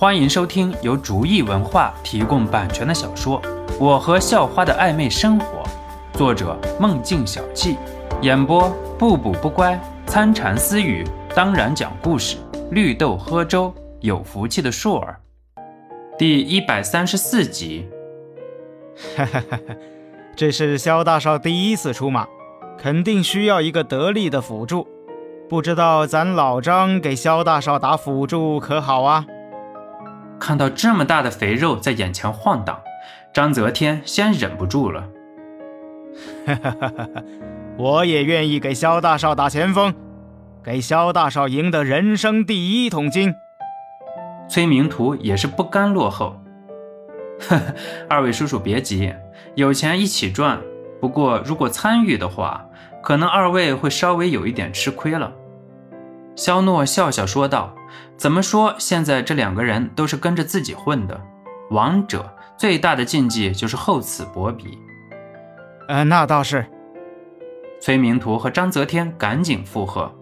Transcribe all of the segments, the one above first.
欢迎收听由竹意文化提供版权的小说《我和校花的暧昧生活》，作者梦境小憩，演播不补不乖、参禅私语，当然讲故事，绿豆喝粥，有福气的硕儿，第一百三十四集。哈哈哈哈，这是肖大少第一次出马，肯定需要一个得力的辅助。不知道咱老张给肖大少打辅助可好啊？看到这么大的肥肉在眼前晃荡，张泽天先忍不住了。哈哈哈哈哈！我也愿意给萧大少打前锋，给萧大少赢得人生第一桶金。崔明图也是不甘落后。呵呵，二位叔叔别急，有钱一起赚。不过如果参与的话，可能二位会稍微有一点吃亏了。肖诺笑笑说道：“怎么说？现在这两个人都是跟着自己混的。王者最大的禁忌就是厚此薄彼。”呃，那倒是。崔明图和张泽天赶紧附和。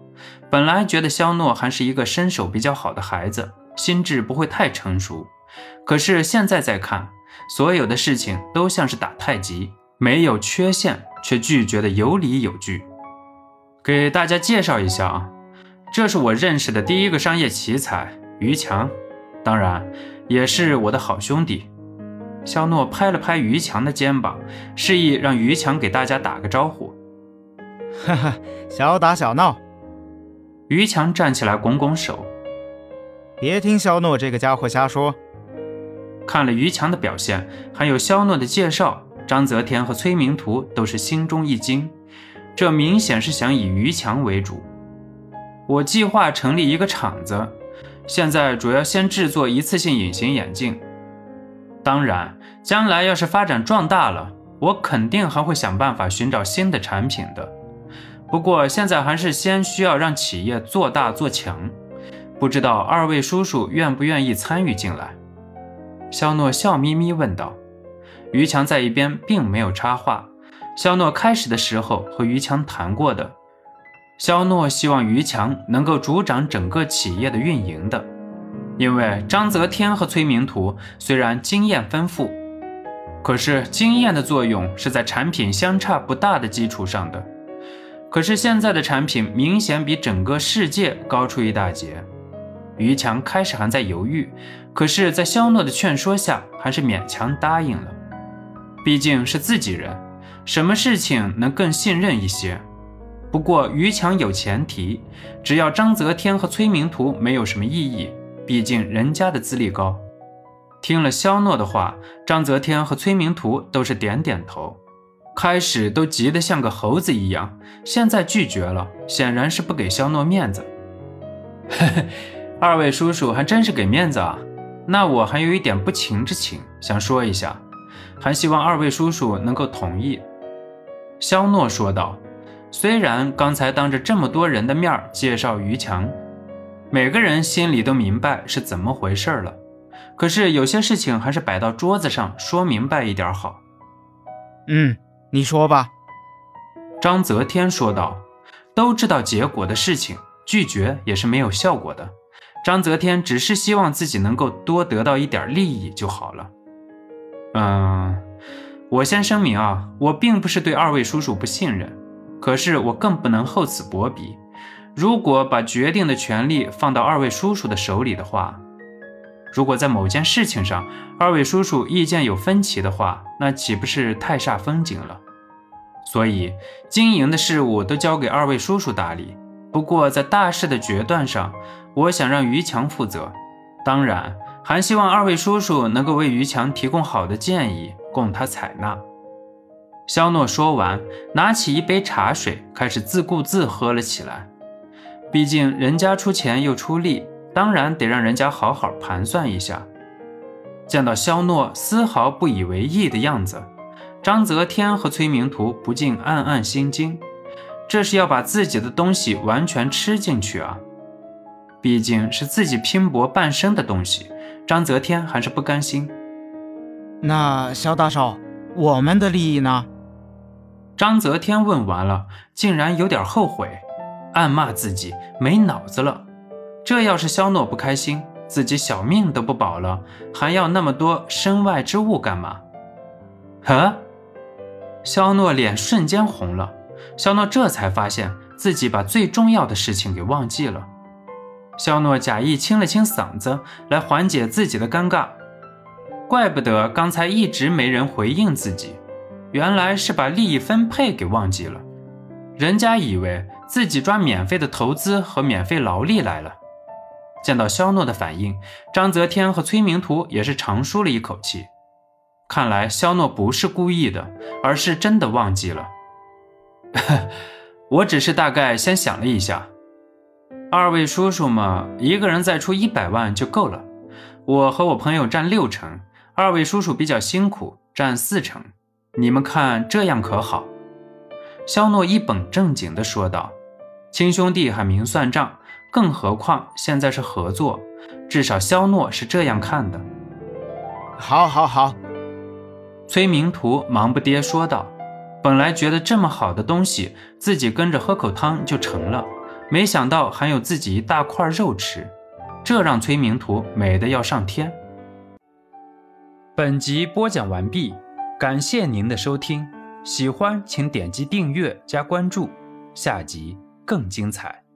本来觉得肖诺还是一个身手比较好的孩子，心智不会太成熟。可是现在再看，所有的事情都像是打太极，没有缺陷，却拒绝的有理有据。给大家介绍一下啊。这是我认识的第一个商业奇才于强，当然也是我的好兄弟。肖诺拍了拍于强的肩膀，示意让于强给大家打个招呼。哈哈，小打小闹。于强站起来拱拱手，别听肖诺这个家伙瞎说。看了于强的表现，还有肖诺的介绍，张泽天和崔明图都是心中一惊，这明显是想以于强为主。我计划成立一个厂子，现在主要先制作一次性隐形眼镜。当然，将来要是发展壮大了，我肯定还会想办法寻找新的产品的。不过现在还是先需要让企业做大做强。不知道二位叔叔愿不愿意参与进来？肖诺笑眯眯问道。于强在一边并没有插话。肖诺开始的时候和于强谈过的。肖诺希望于强能够主掌整个企业的运营的，因为张泽天和崔明图虽然经验丰富，可是经验的作用是在产品相差不大的基础上的。可是现在的产品明显比整个世界高出一大截。于强开始还在犹豫，可是，在肖诺的劝说下，还是勉强答应了。毕竟是自己人，什么事情能更信任一些？不过于强有前提，只要张泽天和崔明图没有什么异议，毕竟人家的资历高。听了肖诺的话，张泽天和崔明图都是点点头。开始都急得像个猴子一样，现在拒绝了，显然是不给肖诺面子。嘿嘿，二位叔叔还真是给面子啊！那我还有一点不情之请，想说一下，还希望二位叔叔能够同意。肖诺说道。虽然刚才当着这么多人的面介绍于强，每个人心里都明白是怎么回事了，可是有些事情还是摆到桌子上说明白一点好。嗯，你说吧。张泽天说道。都知道结果的事情，拒绝也是没有效果的。张泽天只是希望自己能够多得到一点利益就好了。嗯，我先声明啊，我并不是对二位叔叔不信任。可是我更不能厚此薄彼。如果把决定的权利放到二位叔叔的手里的话，如果在某件事情上二位叔叔意见有分歧的话，那岂不是太煞风景了？所以经营的事物都交给二位叔叔打理。不过在大事的决断上，我想让于强负责。当然，还希望二位叔叔能够为于强提供好的建议，供他采纳。肖诺说完，拿起一杯茶水，开始自顾自喝了起来。毕竟人家出钱又出力，当然得让人家好好盘算一下。见到肖诺丝毫不以为意的样子，张泽天和崔明图不禁暗暗心惊：这是要把自己的东西完全吃进去啊！毕竟是自己拼搏半生的东西，张泽天还是不甘心。那肖大少，我们的利益呢？张泽天问完了，竟然有点后悔，暗骂自己没脑子了。这要是肖诺不开心，自己小命都不保了，还要那么多身外之物干嘛？呵，肖诺脸瞬间红了。肖诺这才发现自己把最重要的事情给忘记了。肖诺假意清了清嗓子，来缓解自己的尴尬。怪不得刚才一直没人回应自己，原来是把利益分配给忘记了。人家以为自己抓免费的投资和免费劳力来了。见到肖诺的反应，章泽天和崔明图也是长舒了一口气。看来肖诺不是故意的，而是真的忘记了。我只是大概先想了一下，二位叔叔嘛，一个人再出一百万就够了。我和我朋友占六成，二位叔叔比较辛苦，占四成。你们看这样可好？肖诺一本正经地说道：“亲兄弟还明算账，更何况现在是合作，至少肖诺是这样看的。”好，好，好。崔明图忙不迭说道。本来觉得这么好的东西，自己跟着喝口汤就成了，没想到还有自己一大块肉吃，这让崔明图美得要上天。本集播讲完毕，感谢您的收听，喜欢请点击订阅加关注，下集更精彩。